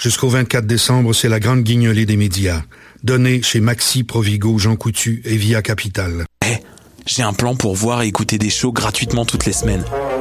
Jusqu'au 24 décembre, c'est la grande guignolée des médias. Donnée chez Maxi, Provigo, Jean Coutu et Via Capital. Eh, j'ai un plan pour voir et écouter des shows gratuitement toutes les semaines.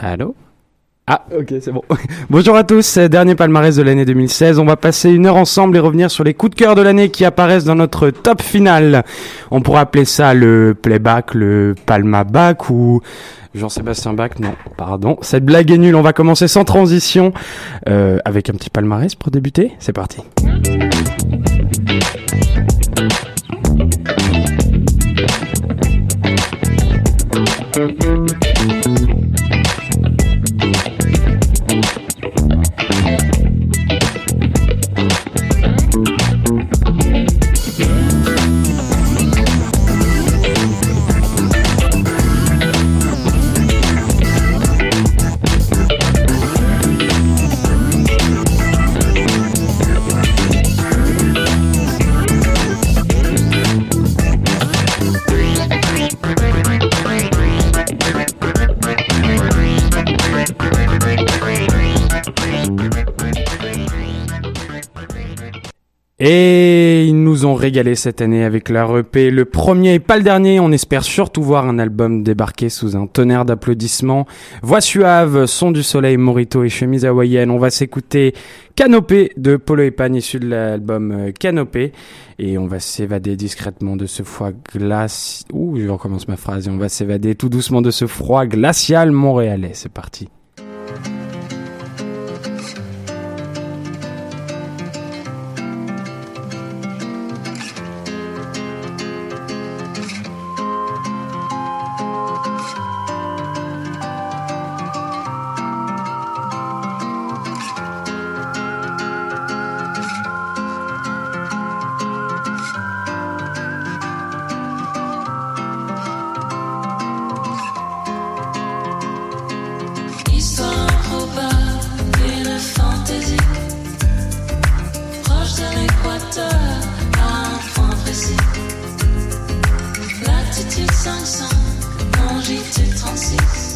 Allô ah, ok, c'est bon. Bonjour à tous, dernier palmarès de l'année 2016. On va passer une heure ensemble et revenir sur les coups de cœur de l'année qui apparaissent dans notre top final. On pourrait appeler ça le playback, le palma back ou Jean-Sébastien Bach, non, pardon. Cette blague est nulle, on va commencer sans transition euh, avec un petit palmarès pour débuter. C'est parti. Nous ont régalé cette année avec leur EP, le premier et pas le dernier. On espère surtout voir un album débarquer sous un tonnerre d'applaudissements. Voix suave, son du soleil, morito et chemise hawaïenne. On va s'écouter Canopé de Polo et Pan, issu de l'album euh, Canopé. Et on va s'évader discrètement de ce froid. Ouh, je recommence ma phrase. On va s'évader tout doucement de ce froid glacial montréalais. C'est parti. minutes 36.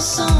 chanson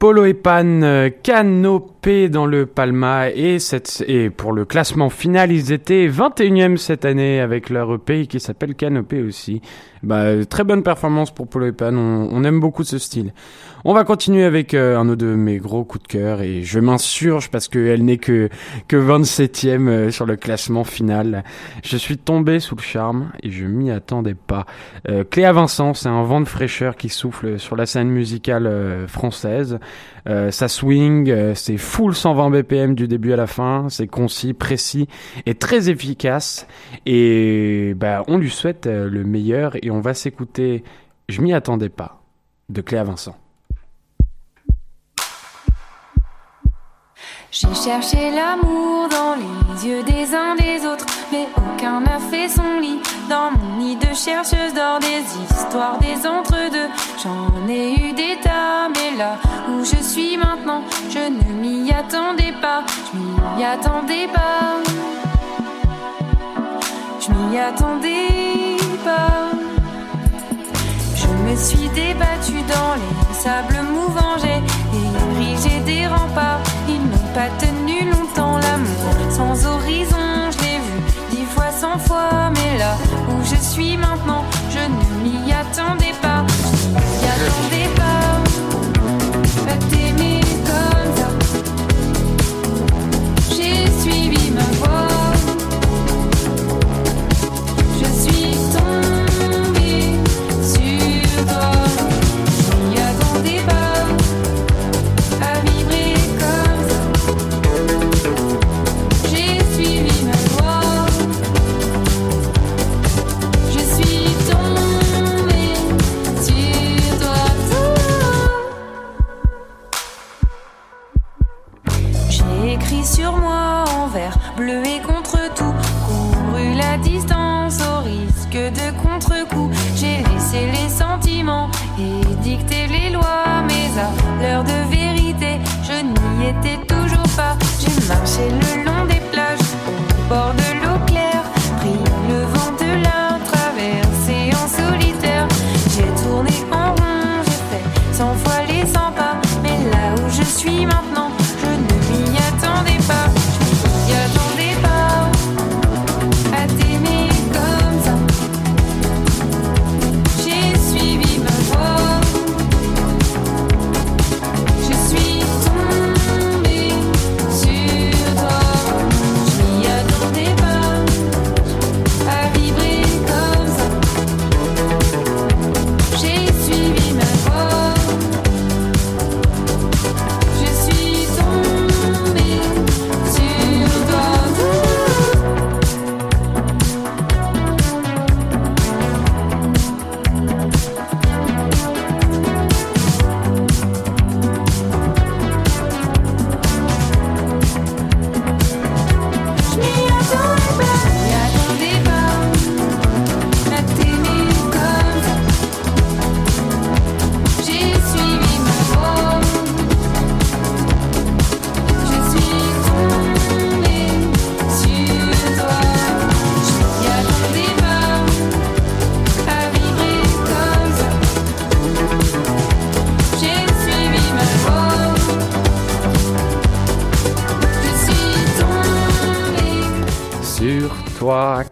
Polo et Pan euh, canopé dans le Palma et, cette, et pour le classement final ils étaient 21e cette année avec leur EP qui s'appelle Canopé aussi. Bah, très bonne performance pour Polo et Pan, on, aime beaucoup ce style. On va continuer avec euh, un autre de mes gros coups de cœur et je m'insurge parce qu'elle n'est que, que 27e euh, sur le classement final. Je suis tombé sous le charme et je m'y attendais pas. Euh, Cléa Vincent, c'est un vent de fraîcheur qui souffle sur la scène musicale euh, ça swing, c'est full 120 BPM du début à la fin, c'est concis, précis et très efficace. Et bah, on lui souhaite le meilleur et on va s'écouter Je m'y attendais pas de Cléa Vincent. J'ai cherché l'amour dans les yeux des uns des autres, mais aucun n'a fait son lit. Dans mon nid de chercheuse d'or, des histoires, des entre-deux. J'en ai eu des tas, mais là où je suis maintenant, je ne m'y attendais pas. Je m'y attendais pas. Je m'y attendais pas. Je me suis débattue dans les sables mouvants. J'ai érigé des remparts, pas tenu longtemps l'amour sans horizon. Je l'ai vu dix fois, cent fois, mais là où je suis maintenant, je ne m'y attendais pas.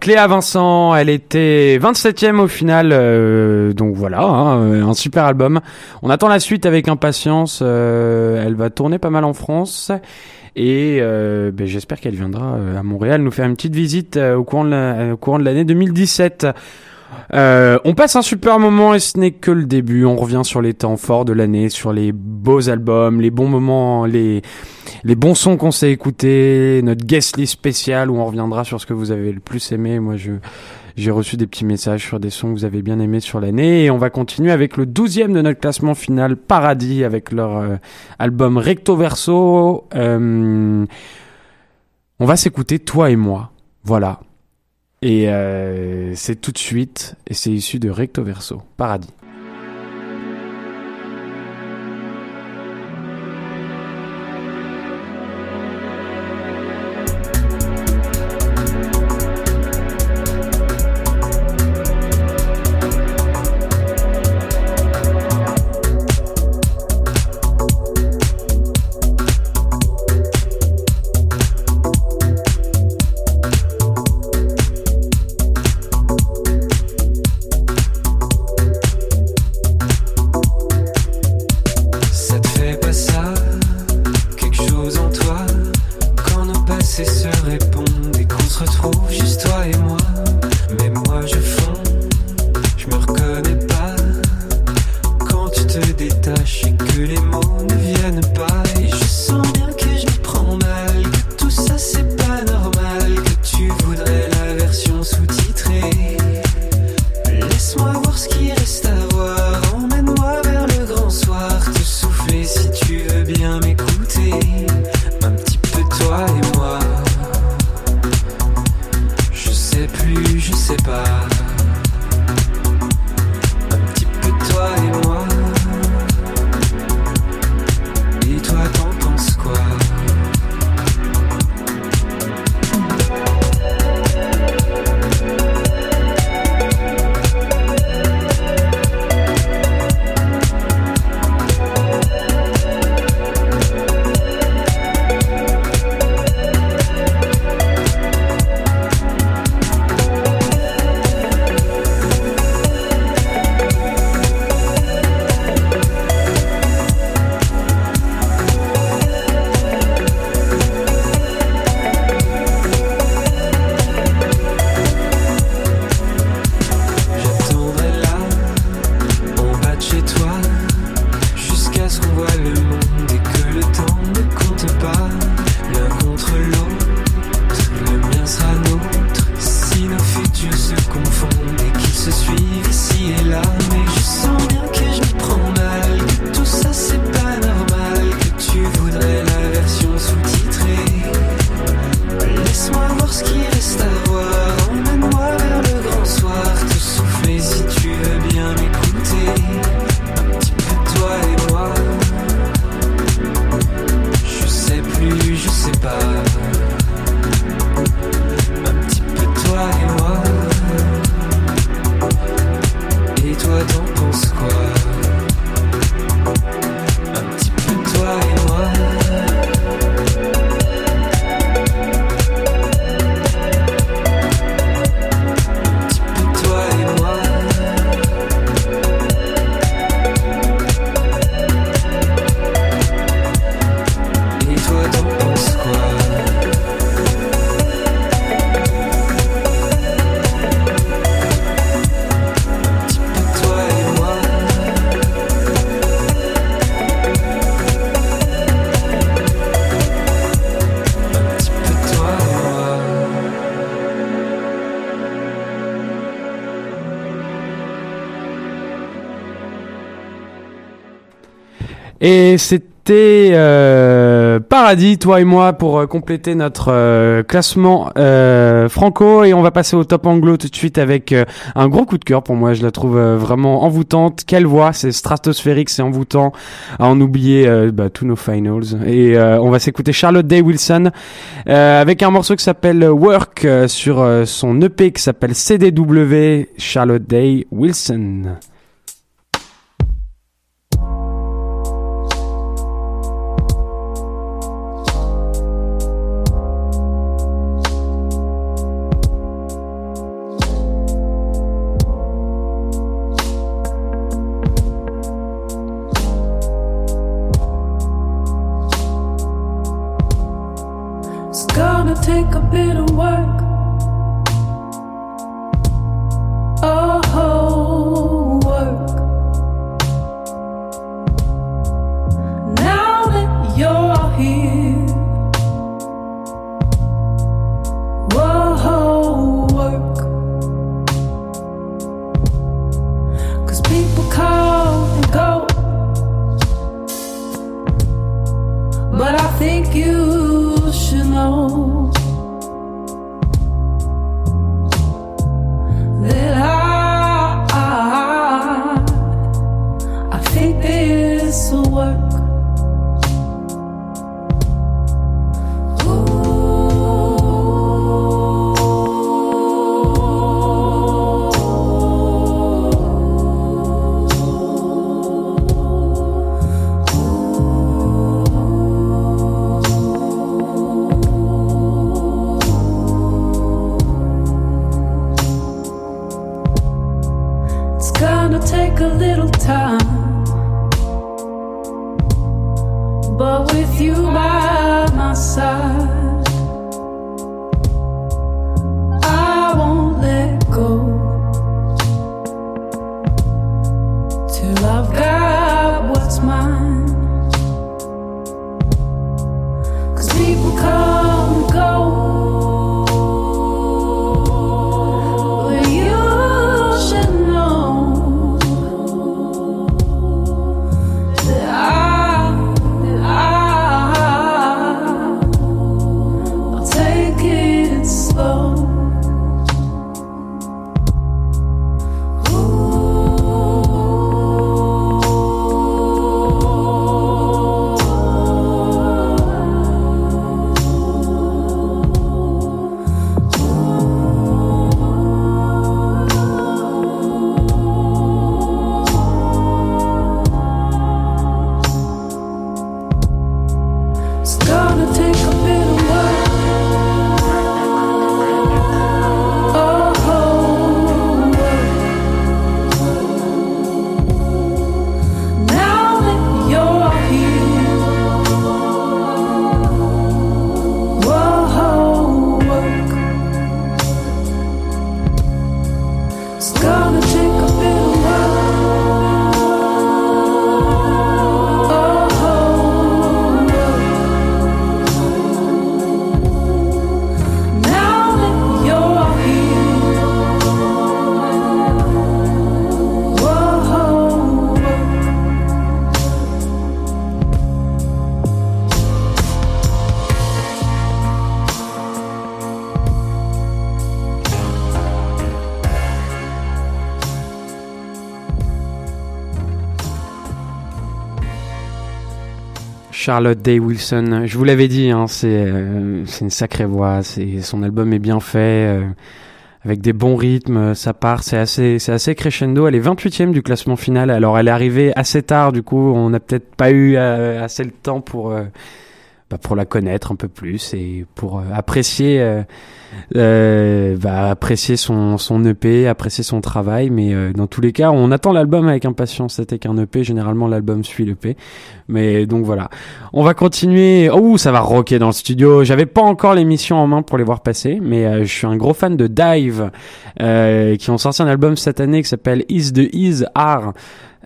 Cléa Vincent, elle était 27e au final, euh, donc voilà, hein, euh, un super album. On attend la suite avec impatience, euh, elle va tourner pas mal en France. Et ben, j'espère qu'elle viendra à Montréal nous faire une petite visite au courant de l'année 2017. Euh, on passe un super moment et ce n'est que le début. On revient sur les temps forts de l'année, sur les beaux albums, les bons moments, les les bons sons qu'on s'est écoutés, notre guest list spéciale où on reviendra sur ce que vous avez le plus aimé. Moi, je j'ai reçu des petits messages sur des sons que vous avez bien aimés sur l'année et on va continuer avec le douzième de notre classement final, Paradis, avec leur euh, album Recto Verso. Euh, on va s'écouter Toi et moi, voilà. Et euh, c'est tout de suite et c'est issu de Recto Verso, Paradis. Et c'était euh, Paradis, toi et moi, pour euh, compléter notre euh, classement euh, franco. Et on va passer au top anglo tout de suite avec euh, un gros coup de cœur pour moi. Je la trouve euh, vraiment envoûtante. Quelle voix, c'est stratosphérique, c'est envoûtant. À en oublier bah, tous nos finals. Et on va s'écouter Charlotte Day Wilson avec un morceau qui s'appelle Work sur son EP qui s'appelle CDW Charlotte Day Wilson. Charlotte Day Wilson. Je vous l'avais dit, hein, c'est euh, une sacrée voix. Son album est bien fait, euh, avec des bons rythmes. Ça part, c'est assez assez crescendo. Elle est 28e du classement final. Alors elle est arrivée assez tard, du coup on n'a peut-être pas eu euh, assez le temps pour euh, bah, pour la connaître un peu plus et pour euh, apprécier euh, euh, bah, apprécier son son EP, apprécier son travail. Mais dans tous les cas, on attend l'album avec impatience. C'était qu'un EP. Généralement, l'album suit l'EP. Mais donc voilà, on va continuer. Oh, ça va rocker dans le studio. J'avais pas encore l'émission en main pour les voir passer, mais je suis un gros fan de Dive, qui ont sorti un album cette année qui s'appelle Is the Is Are.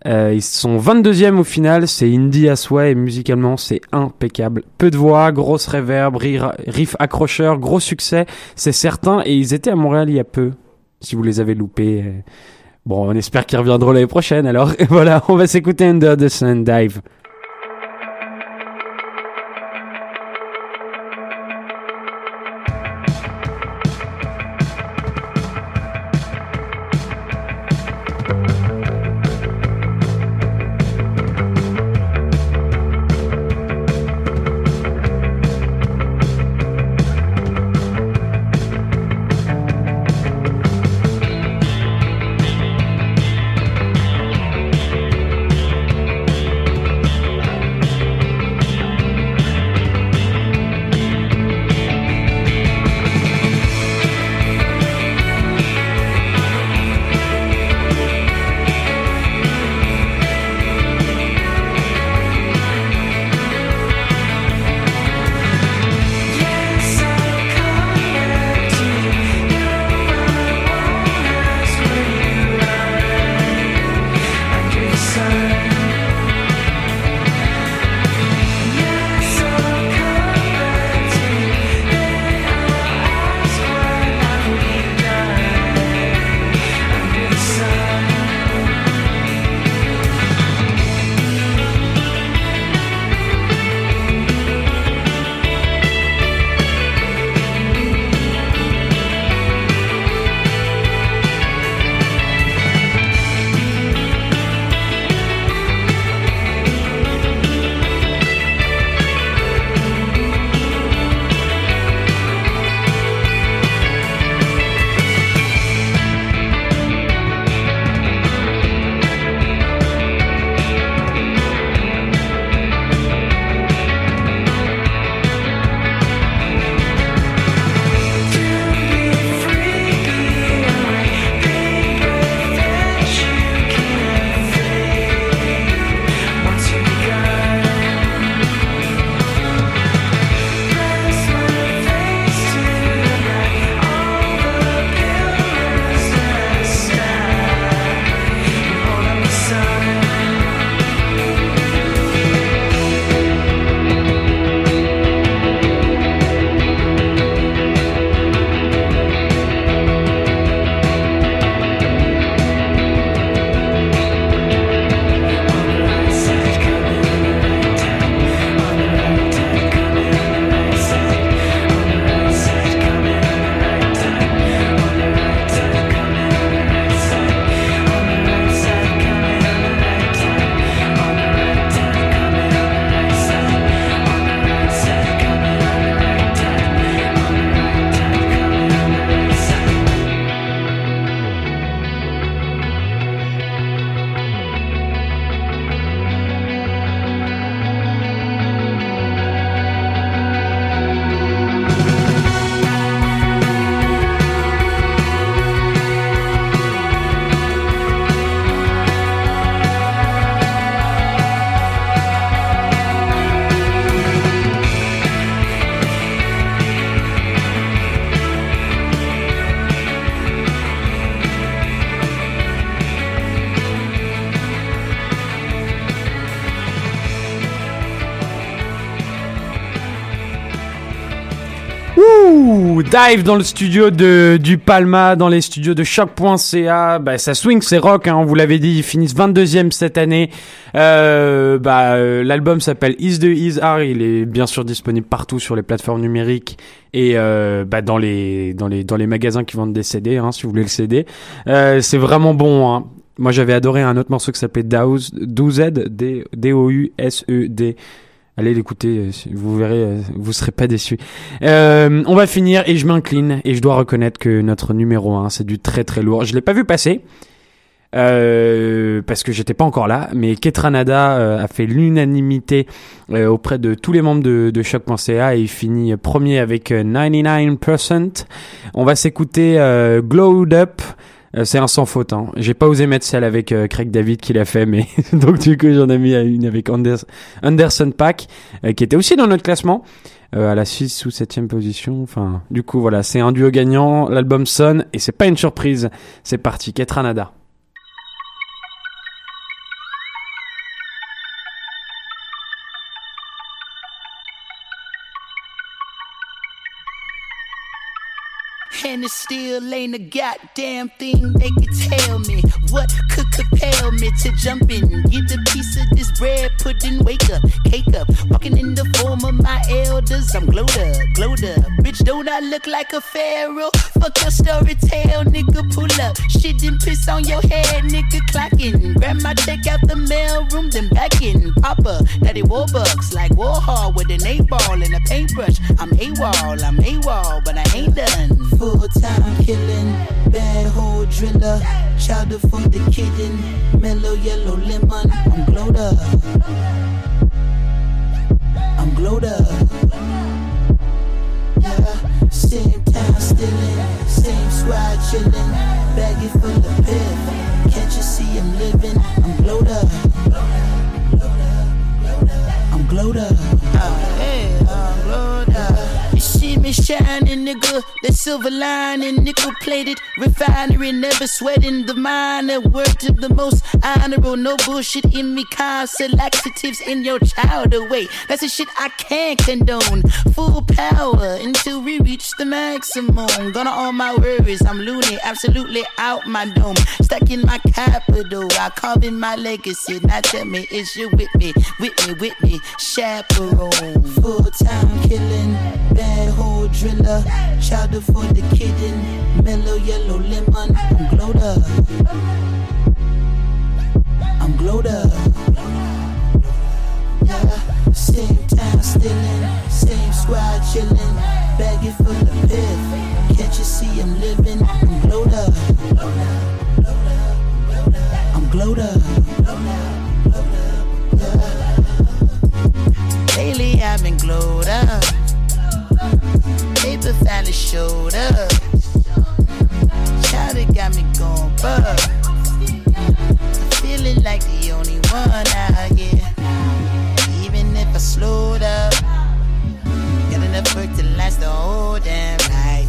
Euh, ils sont 22e au final, c'est indie à souhait et musicalement c'est impeccable. Peu de voix, grosse reverb, rire- riff accrocheur, gros succès, c'est certain. Et ils étaient à Montréal il y a peu, si vous les avez loupés. euh. Bon, on espère qu'ils reviendront l'année prochaine. Alors voilà, on va s'écouter Under the Sun Dive. Dive dans le studio de du Palma, dans les studios de choc.ca. Bah, ça swing, c'est rock, hein, on vous l'avait dit, ils finissent 22e cette année. Euh, bah, euh, l'album s'appelle Is the Is Are, il est bien sûr disponible partout sur les plateformes numériques et euh, bah, dans les dans les dans les magasins qui vendent des CD, hein, si vous voulez le CD. Euh, c'est vraiment bon. Hein. Moi, j'avais adoré un autre morceau qui s'appelait Douz, 12Z, D-O-U-S-E-D. Allez l'écouter, vous verrez, vous serez pas déçus. Euh, on va finir et je m'incline et je dois reconnaître que notre numéro 1, c'est du très très lourd. Je l'ai pas vu passer. Euh, parce que j'étais pas encore là, mais Ketranada euh, a fait l'unanimité euh, auprès de tous les membres de, de et il finit premier avec 99%. On va s'écouter Glowed Up. C'est un sans faute. Hein. J'ai pas osé mettre celle avec Craig David qui l'a fait, mais donc du coup j'en ai mis une avec Anderson Pack qui était aussi dans notre classement à la 6 ou 7 position. Enfin, du coup voilà, c'est un duo gagnant. L'album sonne et c'est pas une surprise. C'est parti, Ketranada. And it still ain't a goddamn thing they could tell me. What could compel me to jump in, get a piece of this bread, put in, wake up, cake up. Walking in the form of my elders, I'm glowed up, glowed up. Bitch, don't I look like a pharaoh? Fuck your story tale, nigga, pull up. Shit and piss on your head, nigga, clocking. Grab my check out the mail room, then back in. Papa, daddy Warbucks, like Warhol with an eight ball and a paintbrush. I'm AWOL, I'm AWOL, but I ain't done. Time killing, bad hole driller, chowder for the kitten, mellow yellow lemon. I'm glowed up. I'm glowed up. Yeah, same time stealing, same squad chilling, baggy full of piff. Can't you see I'm living? I'm glowed up. I'm glowed up. Me shining, nigga. The silver lining, nickel plated refinery, never sweating the minor. Word to the most honorable, no bullshit in me. Constant laxatives in your child away. That's the shit I can't condone. Full power until we reach the maximum. Gonna all my worries, I'm loony, absolutely out my dome. Stuck in my capital, I carve in my legacy. Now tell me, is you with me, with me, with me? Chaperone, full time killing, bad hole driller, chowder for the kitten, mellow yellow lemon. I'm glowed up. I'm glowed up. Yeah, same time stealing, same squad chilling, baggy full of piff. Can't you see I'm living? I'm glowed up. I'm glowed up. Lately I've been glowed up. Paper finally showed up. Child, got me going bug. Feeling like the only one out here. Even if I slowed up, got enough work to last the whole damn night.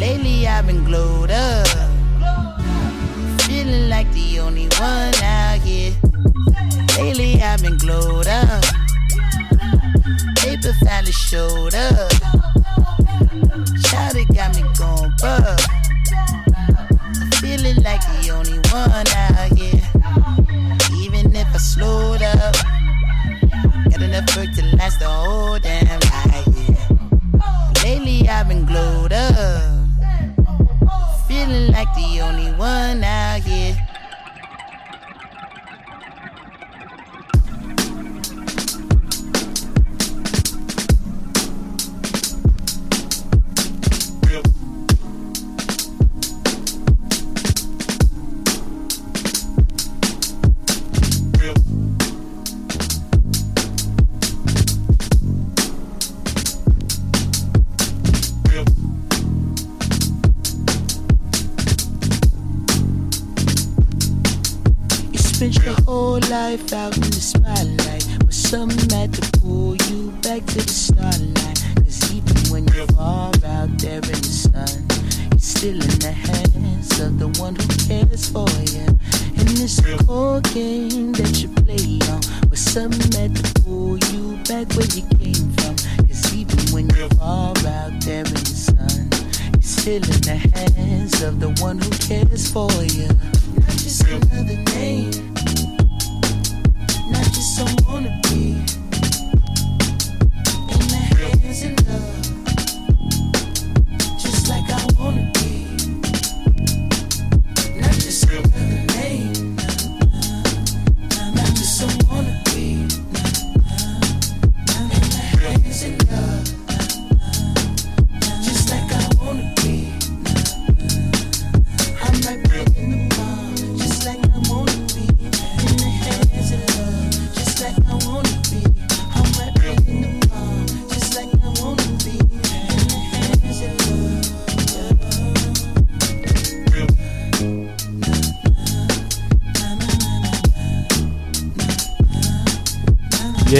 Lately I've been glowed up. Feeling like the only one out here. Lately I've been glowed up. Paper finally showed up. Child, got me going bug. Feeling like the only one out here. Even if I slowed up, got enough work to last the whole damn night. Yeah. Lately I've been glowed up. Feeling like the only one out here. Life out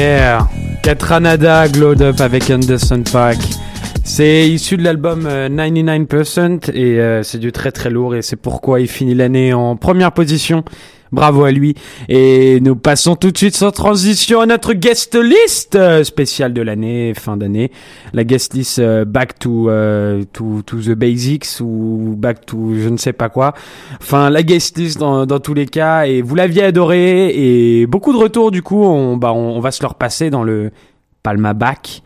Yeah Katranada Glowed Up avec Anderson Pack. C'est issu de l'album euh, 99% et euh, c'est du très très lourd et c'est pourquoi il finit l'année en première position. Bravo à lui. Et nous passons tout de suite sans transition à notre guest list euh, spéciale de l'année, fin d'année. La guest list euh, Back to, euh, to, to the Basics ou Back to je ne sais pas quoi. Enfin, la guest list dans, dans tous les cas. Et vous l'aviez adoré et beaucoup de retours du coup. On, bah, on, va se le repasser dans le Palma Back.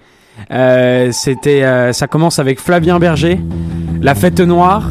C'était, ça commence avec Flavien Berger, La Fête Noire.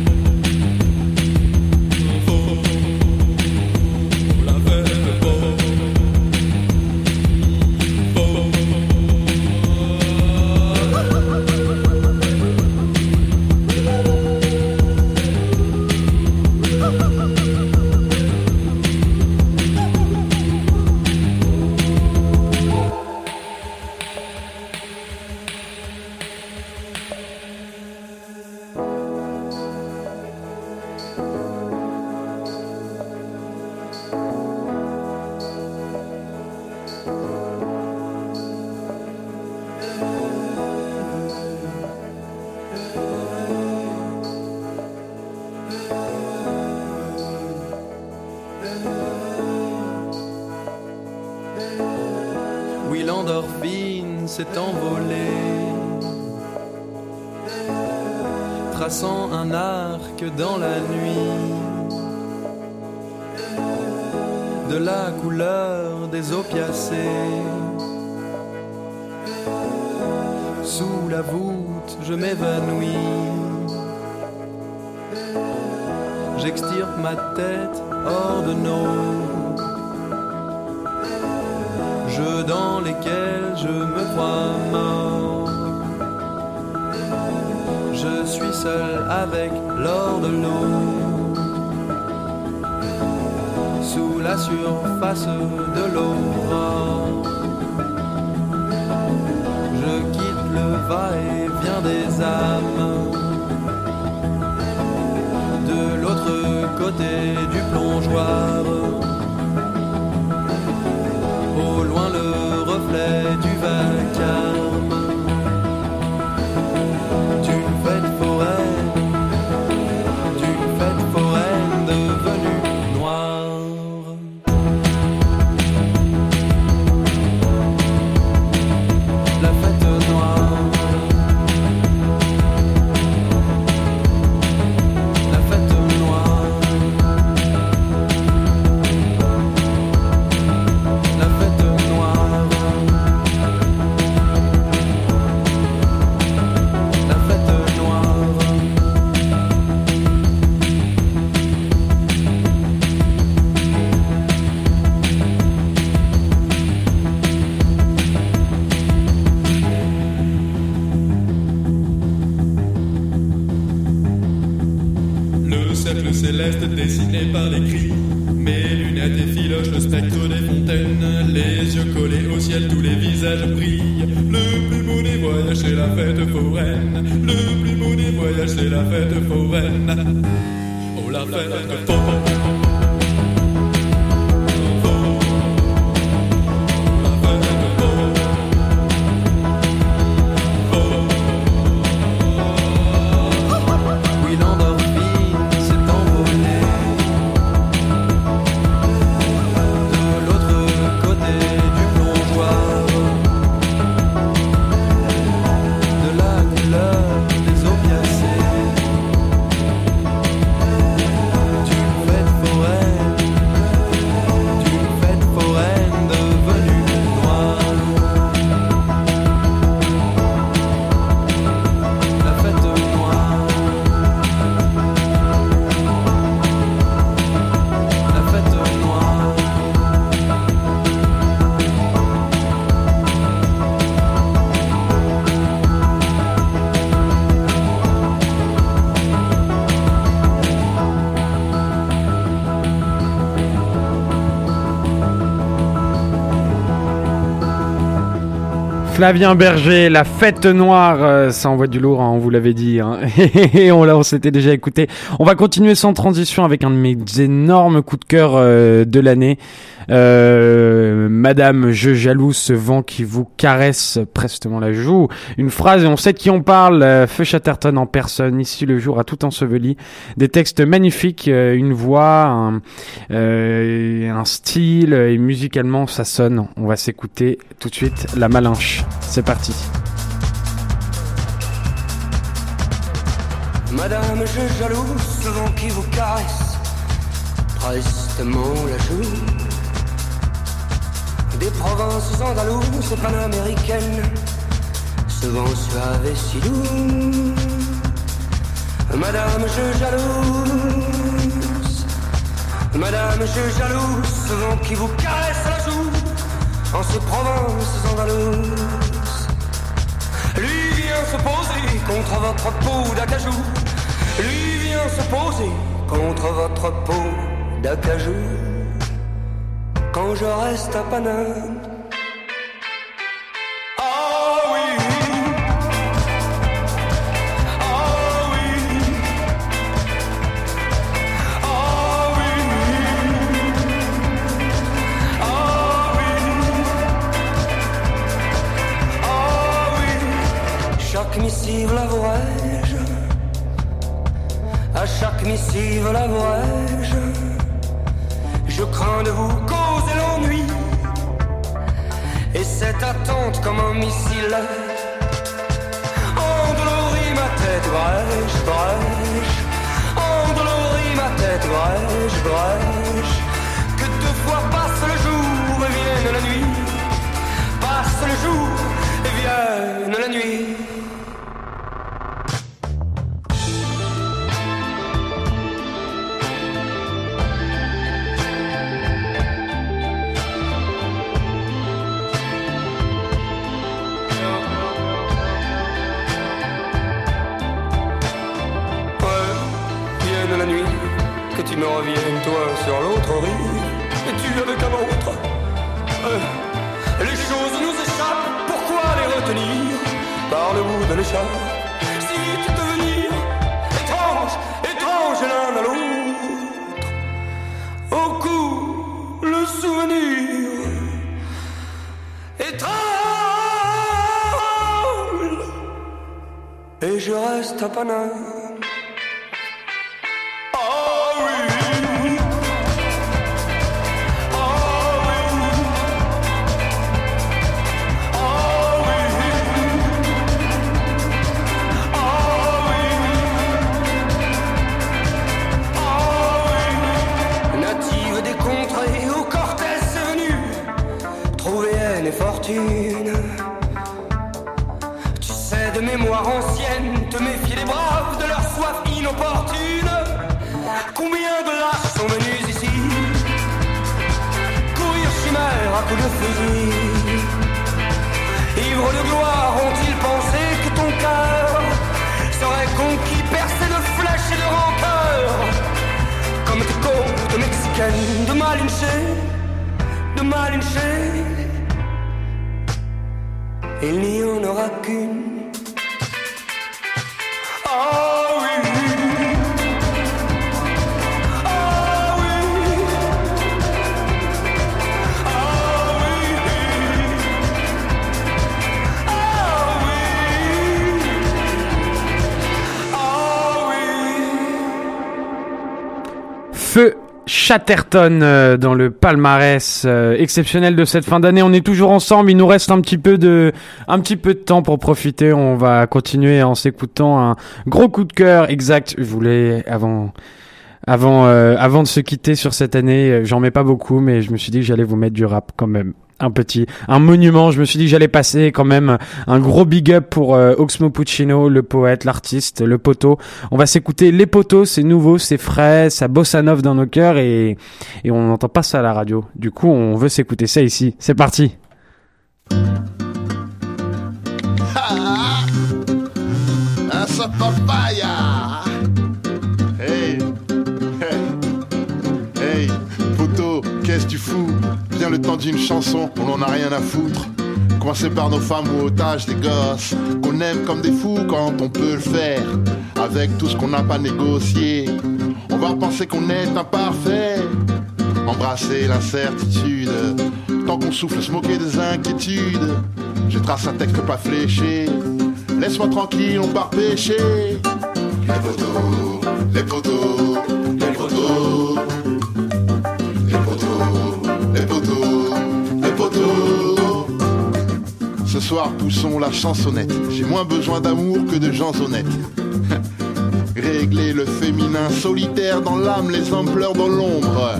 s'est envolée, traçant un arc dans la nuit. De la couleur des opiacés. Sous la voûte, je m'évanouis. J'extirpe ma tête hors de nos dans lesquels je me crois mort. Je suis seul avec l'or de l'eau. Sous la surface de l'aurore. Je quitte le va-et-vient des âmes. De l'autre côté du plongeoir. Reflet du vacarme céleste dessiné par les cris Mes lunettes effilochent le spectre des fontaines Les yeux collés au ciel, tous les visages brillent. Le plus beau des voyages, c'est la fête foraine. Le plus beau des voyages, c'est la fête foraine. Oh la fête foraine Flavien Berger, la fête noire, euh, ça envoie du lourd, hein, on vous l'avait dit, hein. et on on s'était déjà écouté. On va continuer sans transition avec un de mes énormes coups de cœur euh, de l'année. Euh, Madame, je jalouse ce vent qui vous caresse prestement la joue. Une phrase et on sait de qui on parle. Euh, Feu Chatterton en personne, ici le jour a tout enseveli. Des textes magnifiques, euh, une voix, un, euh, un style et musicalement ça sonne. On va s'écouter tout de suite la malinche. C'est parti. Madame, je jalouse ce vent qui vous caresse prestement la joue. Des provinces andalouses et panaméricaines, ce vent suave et si doux. Madame, je jalouse, Madame, je jalouse ce vent qui vous caresse la joue en ces provinces andalouses. Lui vient se poser contre votre peau d'acajou. Lui vient se poser contre votre peau d'acajou. Quand je reste à Paname. Chaque missive l'avouerai-je À chaque missive l'avouerai-je Je crains de vous causer l'ennui. Et cette attente comme un missile. Endolorit ma tête brèche, brèche. Endolorit ma tête brèche, brèche. Que deux fois passe le jour et vienne la nuit. Passe le jour et vienne la nuit je Feu Chatterton euh, dans le palmarès euh, exceptionnel de cette fin d'année. On est toujours ensemble. Il nous reste un petit peu de, un petit peu de temps pour profiter. On va continuer en s'écoutant un gros coup de cœur. Exact. Je voulais avant, avant, euh, avant de se quitter sur cette année, j'en mets pas beaucoup, mais je me suis dit que j'allais vous mettre du rap quand même. Un petit, un monument. Je me suis dit que j'allais passer quand même un gros big up pour euh, Oxmo Puccino, le poète, l'artiste, le poteau. On va s'écouter les poteaux. C'est nouveau, c'est frais, ça bossa nov dans nos cœurs et on n'entend pas ça à la radio. Du coup, on veut s'écouter ça ici. C'est parti. le temps d'une chanson, on en a rien à foutre coincés par nos femmes ou otages des gosses, qu'on aime comme des fous quand on peut le faire, avec tout ce qu'on n'a pas négocié. On va penser qu'on est imparfait, embrasser l'incertitude, tant qu'on souffle, se moquer des inquiétudes. Je trace un texte pas fléché, laisse-moi tranquille, on part pêcher. Les poteaux, les poteaux, soir, poussons la chansonnette? J'ai moins besoin d'amour que de gens honnêtes. Régler le féminin solitaire dans l'âme, les hommes pleurent dans l'ombre.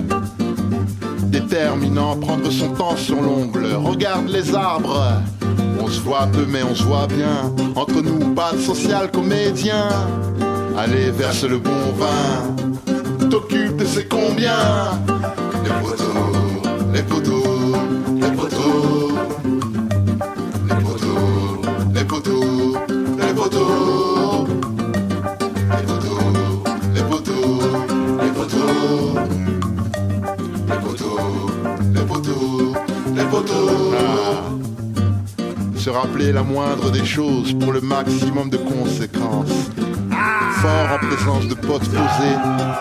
Déterminant, prendre son temps sur l'ongle. Regarde les arbres. On se voit peu, mais on se voit bien. Entre nous, pas de social comédien. Allez, verse le bon vin. T'occupe de ces combien? Les poteaux, les poteaux, rappeler la moindre des choses pour le maximum de conséquences. Fort en présence de potes posés,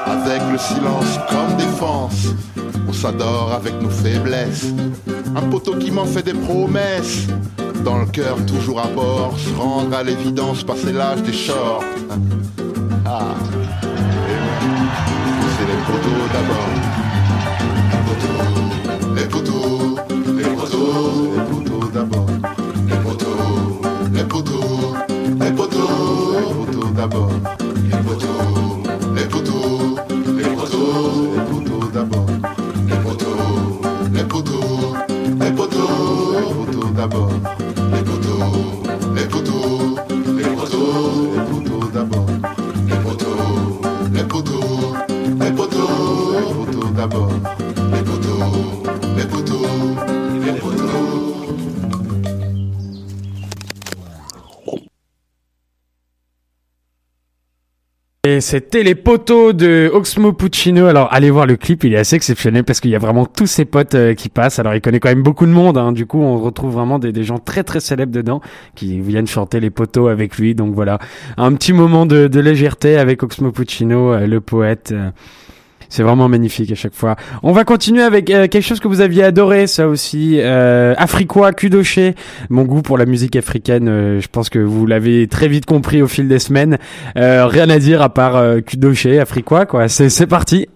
avec le silence comme défense. On s'adore avec nos faiblesses. Un poteau qui m'en fait des promesses. Dans le cœur, toujours à bord, se rendre à l'évidence, passer l'âge des shorts. Ah, c'est les poteaux d'abord. C'était les poteaux de Oxmo Puccino. Alors allez voir le clip, il est assez exceptionnel parce qu'il y a vraiment tous ses potes euh, qui passent. Alors il connaît quand même beaucoup de monde. Hein. Du coup, on retrouve vraiment des, gens très très célèbres dedans qui viennent chanter les poteaux avec lui. Donc voilà, un petit moment de, de légèreté avec Oxmo Puccino, euh, le poète. euh, c'est vraiment magnifique à chaque fois. On va continuer avec euh, quelque chose que vous aviez adoré, ça aussi. Euh, Afriquois, Kudoché. Mon goût pour la musique africaine, euh, je pense que vous l'avez très vite compris au fil des semaines. Euh, rien à dire à part Kudoché, Afriquois, quoi. C'est parti.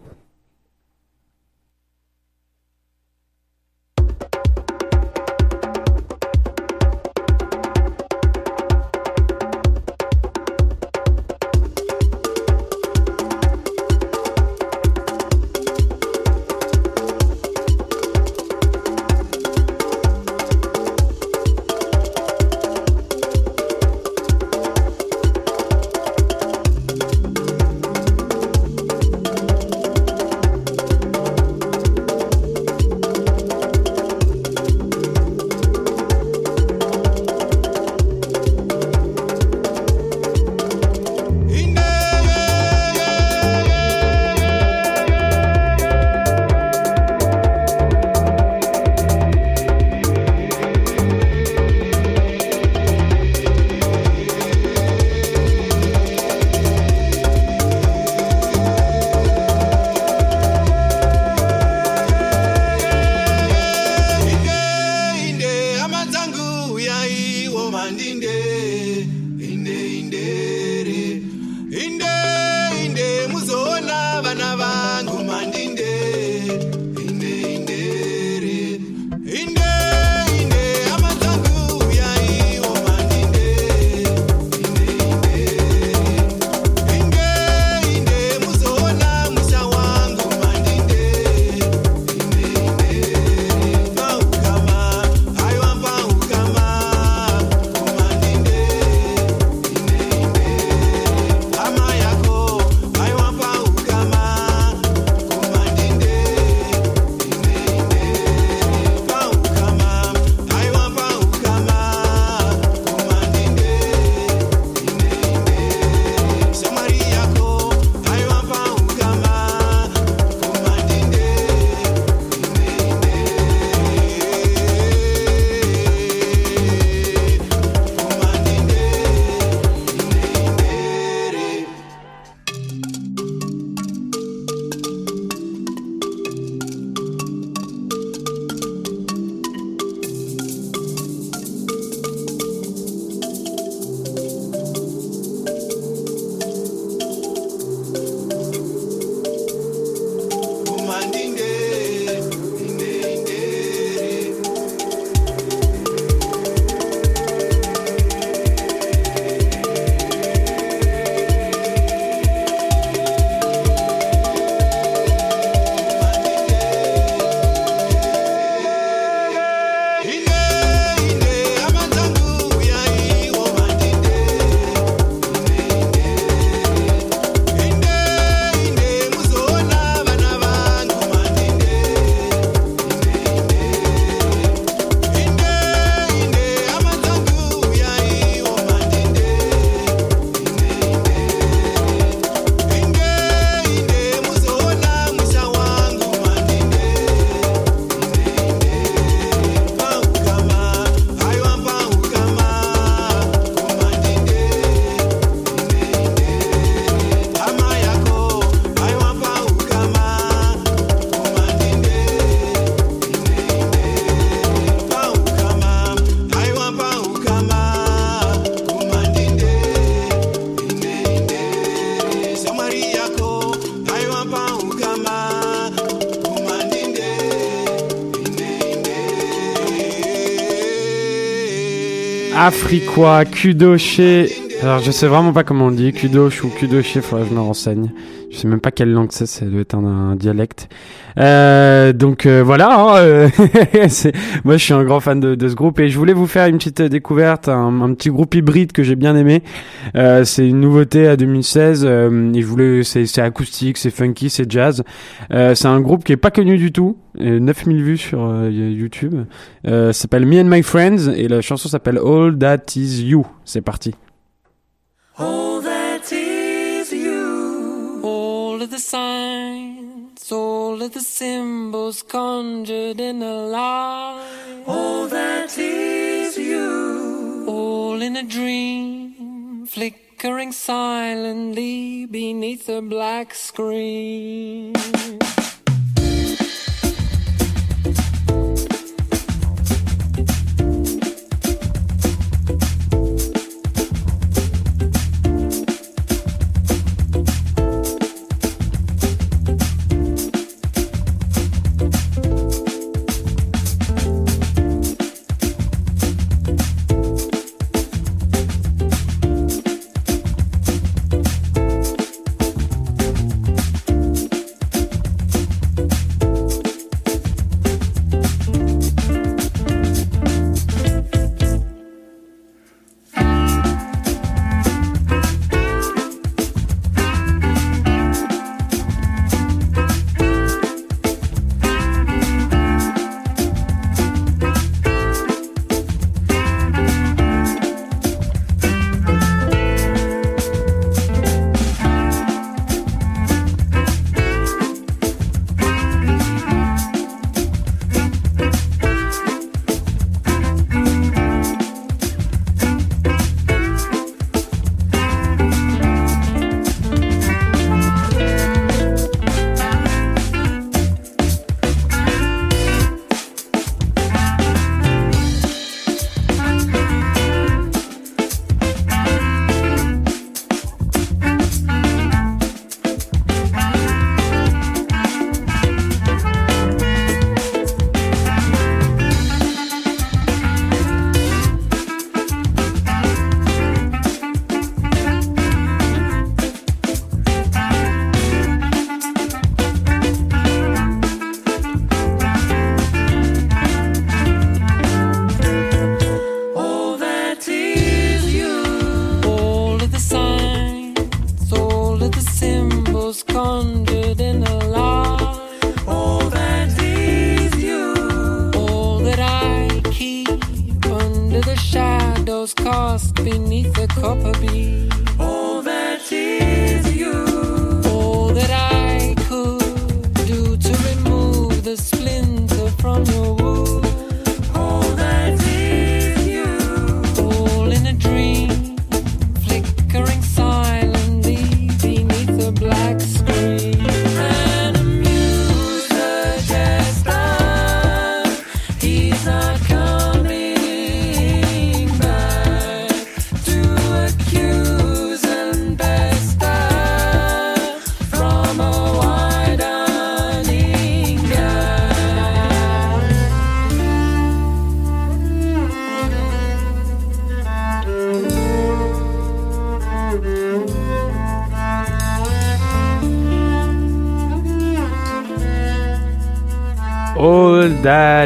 Afriquois, Kudoché. Alors je sais vraiment pas comment on dit, Kudoche ou Kudoché, faudrait que je me renseigne. Je sais même pas quelle langue c'est, ça doit être un, un dialecte. Euh, donc euh, voilà, hein, euh, moi je suis un grand fan de, de ce groupe et je voulais vous faire une petite découverte, un, un petit groupe hybride que j'ai bien aimé. Euh, c'est une nouveauté à 2016. euh, et je voulais, c'est, acoustique, c'est funky, c'est jazz. C'est un groupe qui est pas connu du tout. euh, 9000 vues sur YouTube. Euh, s'appelle Me and My Friends et la chanson s'appelle All That Is You. C'est parti. All that is you. All of the signs, all of the symbols conjured in a lie. All that is you. All in a dream, flickering silently beneath a black screen.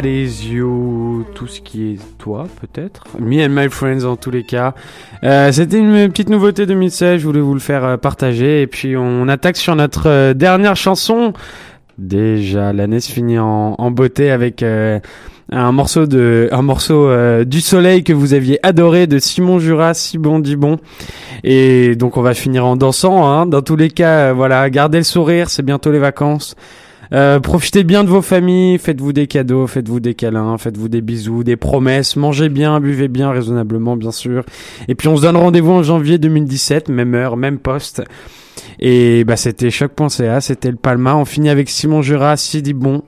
Is you, tout ce qui est toi peut-être. Me and my friends en tous les cas. Euh, C'était une petite nouveauté 2016, je voulais vous le faire euh, partager. Et puis on attaque sur notre euh, dernière chanson. Déjà, l'année se finit en, beauté avec un morceau de, un morceau du soleil que vous aviez adoré de Simon Jura, si bon dit bon. Et donc on va finir en dansant. Hein. Dans tous les cas, voilà, gardez le sourire, c'est bientôt les vacances. Euh, profitez bien de vos familles, faites-vous des cadeaux, faites-vous des câlins, faites-vous des bisous, des promesses, mangez bien, buvez bien raisonnablement bien sûr. Et puis on se donne rendez-vous en janvier 2017, même heure, même poste. Et bah c'était choc.ca, c'était le Palma. On finit avec Simon Jura, Sidi Bon.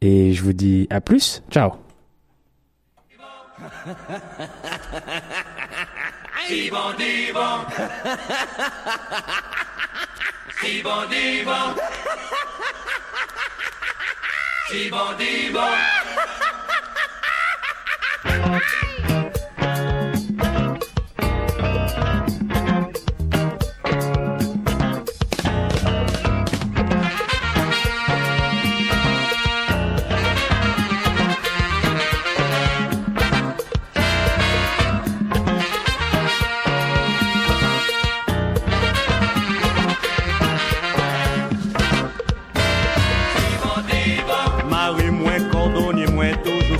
Et je vous dis à plus. Ciao. Si bon,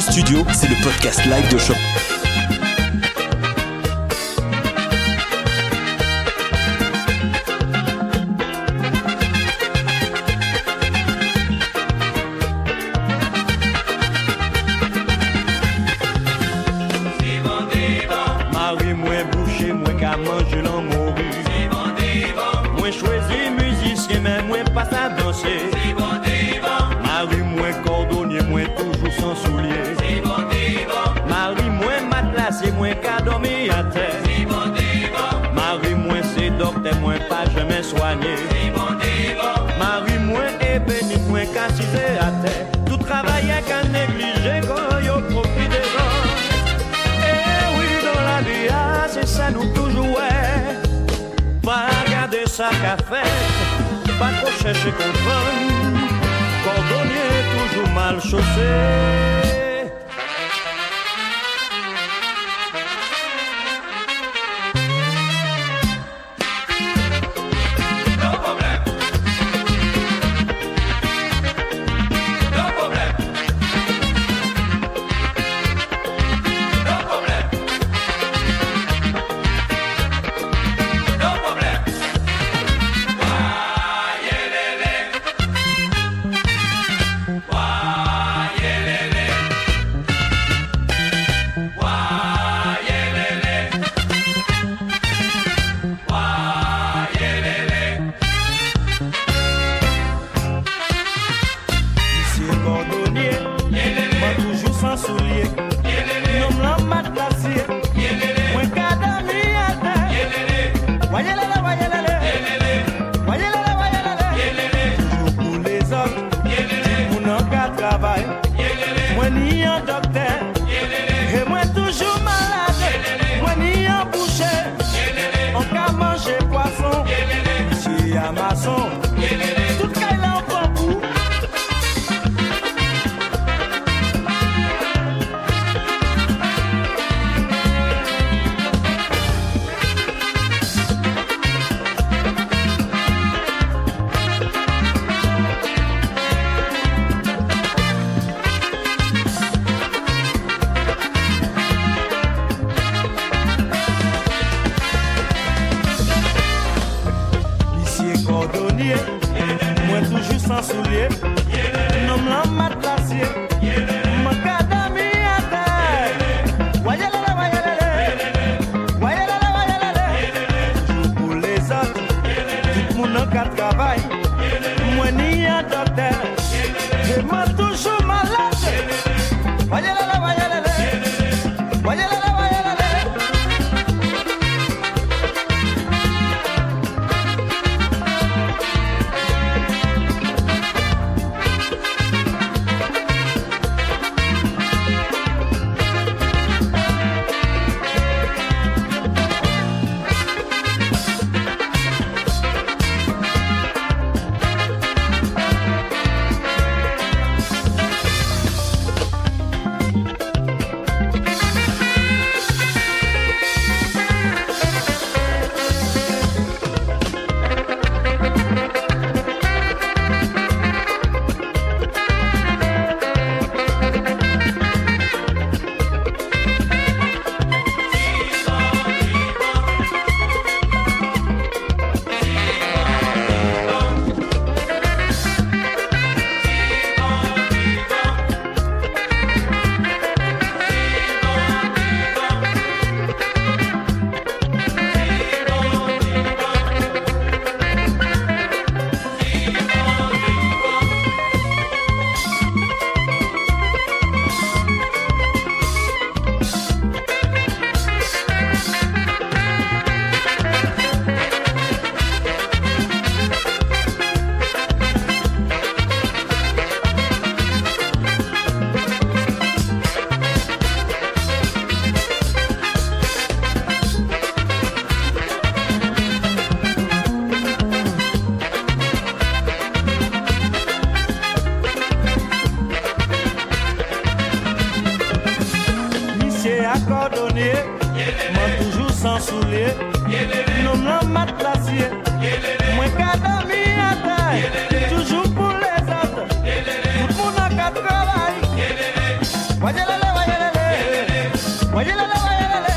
Studio, c'est le podcast live de Choc. Chercher comprendre. Cordonnier, toujours mal chaussé.